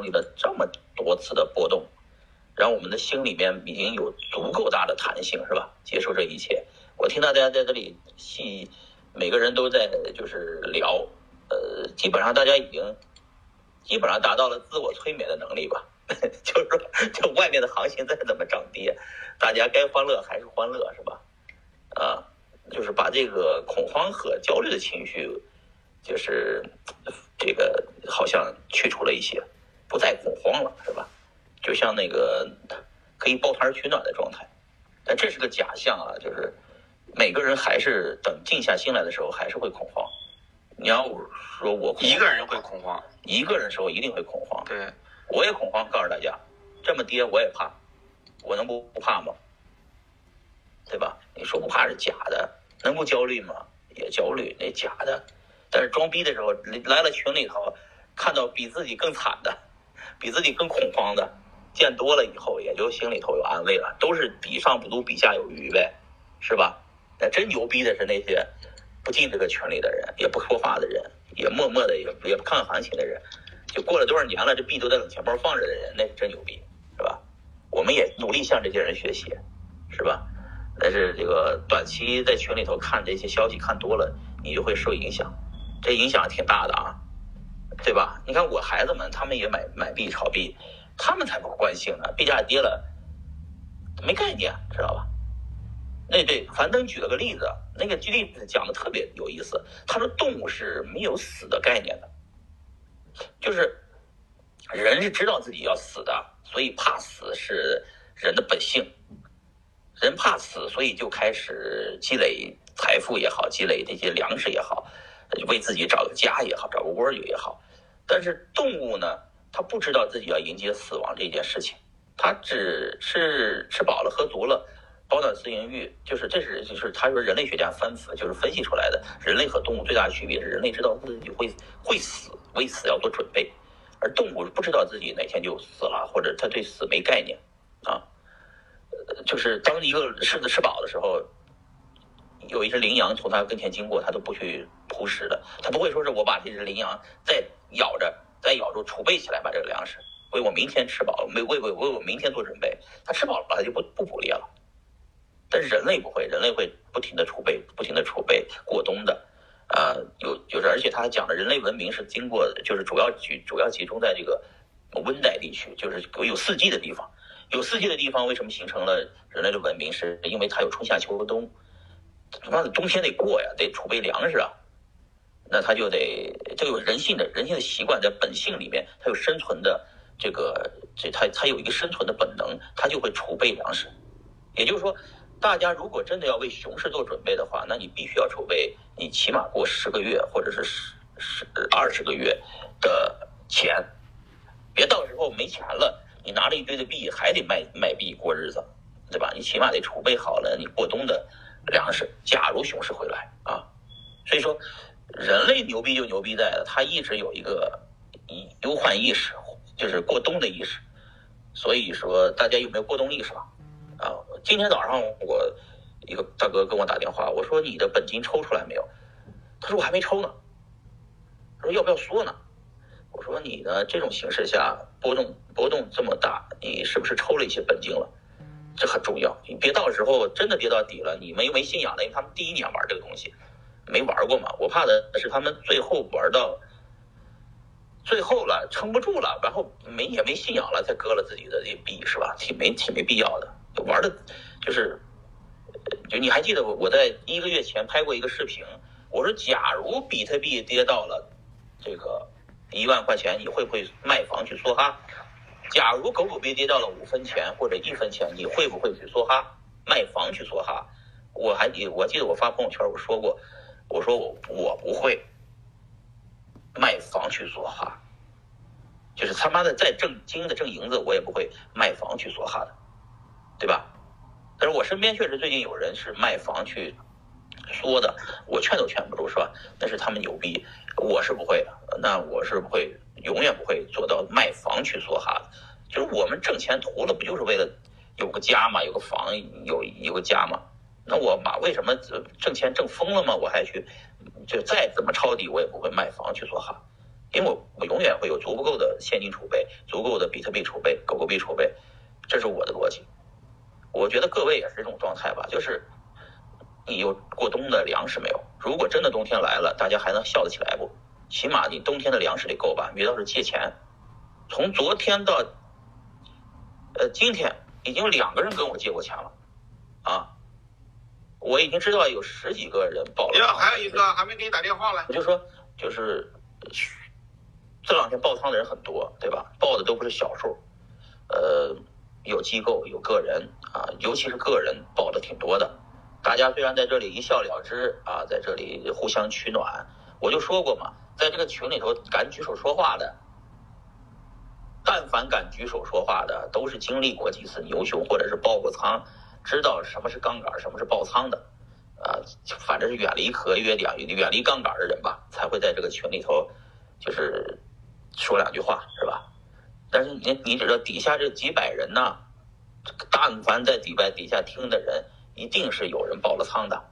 经历了这么多次的波动，然后我们的心里面已经有足够大的弹性，是吧？接受这一切。我听到大家在这里细，每个人都在就是聊，呃，基本上大家已经基本上达到了自我催眠的能力吧。就是说，就外面的行情再怎么涨跌，大家该欢乐还是欢乐，是吧？啊，就是把这个恐慌和焦虑的情绪，就是这个好像去除了一些，不再恐慌了，是吧？就像那个可以抱团取暖的状态，但这是个假象啊，就是每个人还是等静下心来的时候还是会恐慌。你要说我一个人会恐慌，一个人时候一定会恐慌，对。我也恐慌，告诉大家，这么跌我也怕，我能不不怕吗？对吧？你说不怕是假的，能不焦虑吗？也焦虑，那假的。但是装逼的时候来了群里头，看到比自己更惨的，比自己更恐慌的，见多了以后也就心里头有安慰了，都是比上不足，比下有余呗，是吧？那真牛逼的是那些不进这个群里的人，也不说话的人，也默默的也也不看行情的人。就过了多少年了，这币都在冷钱包放着的人，那是真牛逼，是吧？我们也努力向这些人学习，是吧？但是这个短期在群里头看这些消息看多了，你就会受影响，这影响挺大的啊，对吧？你看我孩子们，他们也买买币炒币，他们才不惯性呢，币价跌了，没概念，知道吧？那对樊登举了个例子，那个举例子讲的特别有意思，他说动物是没有死的概念的。就是人是知道自己要死的，所以怕死是人的本性。人怕死，所以就开始积累财富也好，积累这些粮食也好，为自己找个家也好，找个窝也好。但是动物呢，它不知道自己要迎接死亡这件事情，它只是吃饱了喝足了，饱暖思淫欲。就是这是就是他说人类学家分就是分析出来的，人类和动物最大的区别是人类知道自己会会死。为死要做准备，而动物不知道自己哪天就死了，或者他对死没概念，啊，就是当一个狮子吃饱的时候，有一只羚羊从它跟前经过，它都不去扑食的，它不会说是我把这只羚羊再咬着，再咬住储备起来把这个粮食为我明天吃饱，为为为为我明天做准备，它吃饱了它就不不捕猎了，但是人类不会，人类会不停的储备，不停的储备过冬的。啊，有就是，而且他还讲了，人类文明是经过，就是主要集主要集中在这个温带地区，就是有四季的地方。有四季的地方，为什么形成了人类的文明？是因为它有春夏秋冬，他妈的冬天得过呀，得储备粮食啊。那他就得，这有人性的人性的习惯，在本性里面，它有生存的这个，这它它有一个生存的本能，它就会储备粮食。也就是说。大家如果真的要为熊市做准备的话，那你必须要储备，你起码过十个月或者是十十二十个月的钱，别到时候没钱了，你拿着一堆的币还得卖卖币过日子，对吧？你起码得储备好了你过冬的粮食。假如熊市回来啊，所以说人类牛逼就牛逼在了他一直有一个忧患意识，就是过冬的意识。所以说大家有没有过冬意识吧？啊，今天早上我一个大哥跟我打电话，我说你的本金抽出来没有？他说我还没抽呢。他说要不要说呢？我说你呢这种形势下波动波动这么大，你是不是抽了一些本金了？这很重要，你别到时候真的跌到底了，你们又没信仰了，因为他们第一年玩这个东西没玩过嘛。我怕的是他们最后玩到最后了，撑不住了，然后没也没信仰了，才割了自己的这币，是吧？挺没挺没必要的。玩的，就是，就你还记得我我在一个月前拍过一个视频，我说假如比特币跌到了这个一万块钱，你会不会卖房去梭哈？假如狗狗币跌到了五分钱或者一分钱，你会不会去梭哈卖房去梭哈？我还记我记得我发朋友圈我说过，我说我我不会卖房去梭哈，就是他妈的再挣金的挣银子，我也不会卖房去梭哈的。对吧？但是我身边确实最近有人是卖房去说的，我劝都劝不住，是吧？那是他们牛逼，我是不会的。那我是不会，永远不会做到卖房去梭哈的。就是我们挣钱图了，不就是为了有个家嘛，有个房，有有个家嘛？那我马为什么挣钱挣疯了吗？我还去就再怎么抄底，我也不会卖房去做哈。因为我我永远会有足够的现金储备，足够的比特币储备、狗狗币储备，这是我的逻辑。我觉得各位也是这种状态吧，就是你有过冬的粮食没有？如果真的冬天来了，大家还能笑得起来不？起码你冬天的粮食得够吧？别到时候借钱。从昨天到呃今天，已经两个人跟我借过钱了啊！我已经知道有十几个人报了。哟，还有一个还没给你打电话呢。我就说，就是这两天爆仓的人很多，对吧？报的都不是小数，呃，有机构有个人啊，尤其是个人报的挺多的。大家虽然在这里一笑了之啊，在这里互相取暖，我就说过嘛，在这个群里头敢举手说话的，但凡敢举手说话的，都是经历过几次牛熊或者是爆过仓，知道什么是杠杆，什么是爆仓的。啊，反正是远离合约、远离远离杠杆的人吧，才会在这个群里头，就是说两句话，是吧？但是你你知道底下这几百人呢，但凡在底外底下听的人，一定是有人爆了仓的，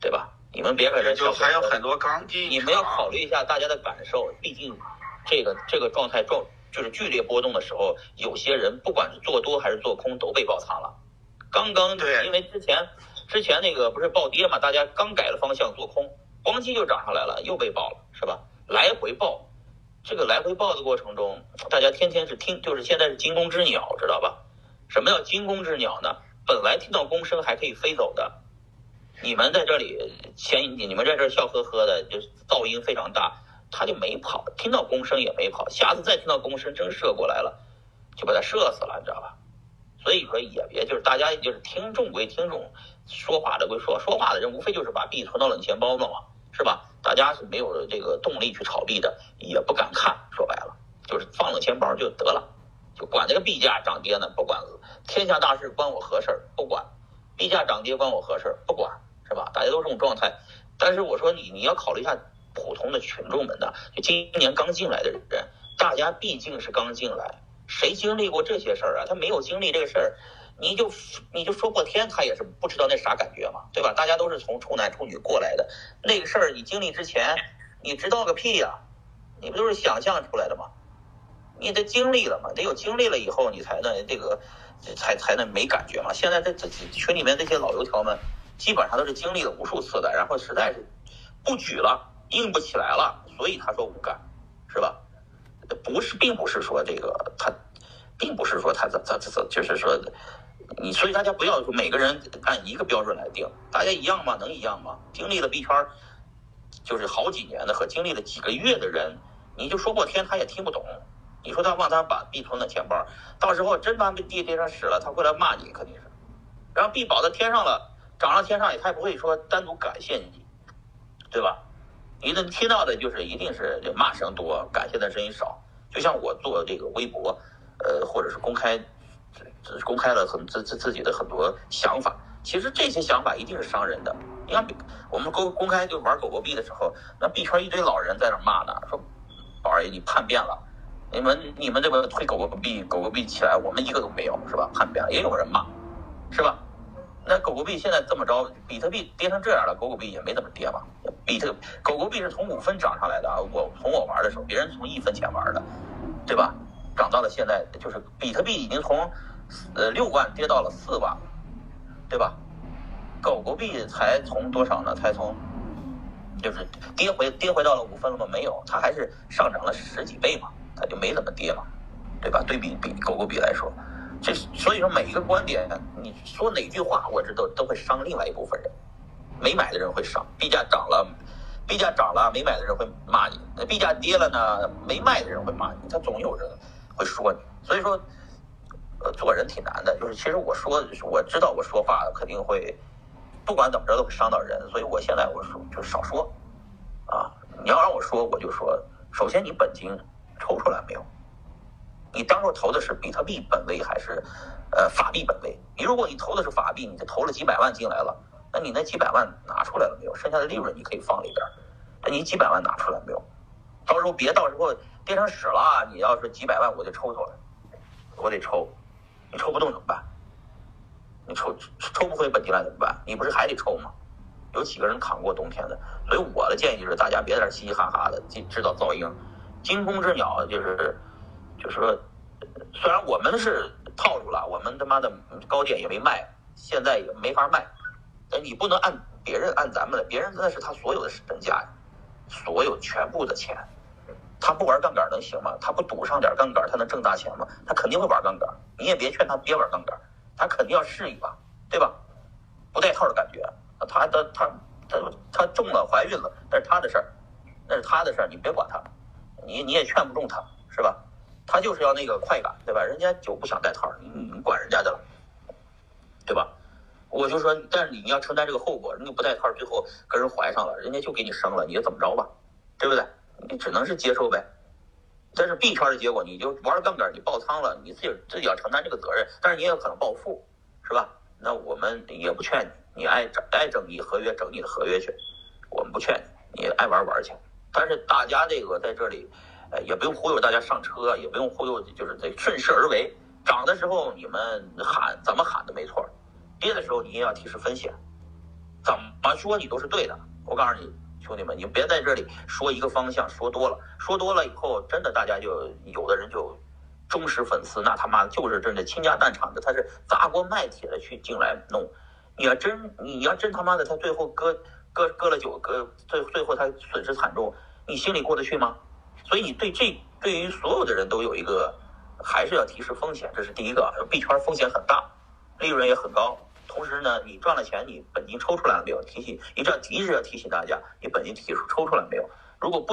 对吧？你们别在这就还有很多刚进，你们要考虑一下大家的感受，毕竟这个这个状态状就是剧烈波动的时候，有些人不管是做多还是做空都被爆仓了。刚刚对，因为之前。之前那个不是暴跌嘛？大家刚改了方向做空，咣叽就涨上来了，又被爆了，是吧？来回爆，这个来回爆的过程中，大家天天是听，就是现在是惊弓之鸟，知道吧？什么叫惊弓之鸟呢？本来听到弓声还可以飞走的，你们在这里前你们在这笑呵呵的，就是噪音非常大，他就没跑，听到弓声也没跑，下次再听到弓声真射过来了，就把他射死了，你知道吧？所以说也别就是大家就是听众归听众。说话的归说，说话的人无非就是把币存到冷钱包了嘛，是吧？大家是没有这个动力去炒币的，也不敢看。说白了，就是放冷钱包就得了，就管这个币价涨跌呢，不管天下大事关我何事？不管币价涨跌关我何事？不管是吧？大家都这种状态。但是我说你你要考虑一下普通的群众们的，就今年刚进来的人，大家毕竟是刚进来，谁经历过这些事儿啊？他没有经历这个事儿。你就你就说破天，他也是不知道那啥感觉嘛，对吧？大家都是从处男处女过来的，那个事儿你经历之前，你知道个屁呀？你不都是想象出来的吗？你得经历了嘛，得有经历了以后，你才能这个才才能没感觉嘛。现在这这群里面这些老油条们，基本上都是经历了无数次的，然后实在是不举了，硬不起来了，所以他说无感，是吧？不是，并不是说这个他，并不是说他他他他就是说。你所以大家不要说每个人按一个标准来定，大家一样吗？能一样吗？经历了币圈就是好几年的和经历了几个月的人，你就说破天他也听不懂。你说他让他把币存到钱包，到时候真把币跌上屎了，他会来骂你，肯定是。然后币保在天上了，涨上天上也他也不会说单独感谢你，对吧？你能听到的就是一定是这骂声多，感谢的声音少。就像我做这个微博，呃，或者是公开。只公开了很自自自己的很多想法，其实这些想法一定是伤人的。你看，我们公公开就玩狗狗币的时候，那币圈一堆老人在那骂呢，说宝儿你叛变了，你们你们这个推狗狗币，狗狗币起来，我们一个都没有，是吧？叛变了，也有人骂，是吧？那狗狗币现在这么着，比特币跌成这样了，狗狗币也没怎么跌吧。比特狗狗币是从五分涨上来的啊，我从我玩的时候，别人从一分钱玩的，对吧？涨到了现在，就是比特币已经从。呃，六万跌到了四万，对吧？狗狗币才从多少呢？才从，就是跌回跌回到了五分了吗？没有，它还是上涨了十几倍嘛，它就没怎么跌嘛，对吧？对比比狗狗币来说，这所以说每一个观点，你说哪句话，我这都都会伤另外一部分人，没买的人会伤，币价涨了，币价涨了，没买的人会骂你；那币价跌了呢，没卖的人会骂你，他总有人会说你，所以说。呃，做人挺难的，就是其实我说，我知道我说话肯定会，不管怎么着都会伤到人，所以我现在我说就少说，啊，你要让我说我就说，首先你本金抽出来没有？你当初投的是比特币本位还是呃法币本位？你如果你投的是法币，你就投了几百万进来了，那你那几百万拿出来了没有？剩下的利润你可以放里边，那你几百万拿出来没有？到时候别到时候跌成屎了，你要是几百万我就抽出来，我得抽。你抽不动怎么办？你抽抽不回本金来怎么办？你不是还得抽吗？有几个人扛过冬天的？所以我的建议就是，大家别在这嘻嘻哈哈的，制造噪音。惊弓之鸟就是就是说，虽然我们是套住了，我们他妈的高点也没卖，现在也没法卖，但你不能按别人按咱们的，别人那是他所有的身家呀，所有全部的钱。他不玩杠杆能行吗？他不赌上点杠杆，他能挣大钱吗？他肯定会玩杠杆。你也别劝他别玩杠杆，他肯定要试一把，对吧？不带套的感觉，他他他他他中了怀孕了，那是他的事儿，那是他的事儿，你别管他，你你也劝不动他，是吧？他就是要那个快感，对吧？人家就不想带套，你你管人家的了，对吧？我就说，但是你要承担这个后果，人家不带套，最后跟人怀上了，人家就给你生了，你就怎么着吧？对不对？你只能是接受呗。但是 B 圈的结果，你就玩杠杆，你爆仓了，你自己自己要承担这个责任，但是你也有可能暴富，是吧？那我们也不劝你，你爱整爱整你合约，整你的合约去，我们不劝你，你爱玩玩去。但是大家这个在这里，呃，也不用忽悠大家上车，也不用忽悠，就是得顺势而为。涨的时候你们喊怎么喊都没错，跌的时候你也要提示风险，怎么说你都是对的。我告诉你。兄弟们，你别在这里说一个方向，说多了，说多了以后，真的大家就有的人就忠实粉丝，那他妈就是真的倾家荡产的，他是砸锅卖铁的去进来弄。你要真你要真他妈的他最后割割割了酒，割最最后他损失惨重，你心里过得去吗？所以你对这对于所有的人都有一个还是要提示风险，这是第一个。币圈风险很大，利润也很高。同时呢，你赚了钱，你本金抽出来了没有？提醒，一定要及时要提醒大家，你本金提出抽出来没有？如果不。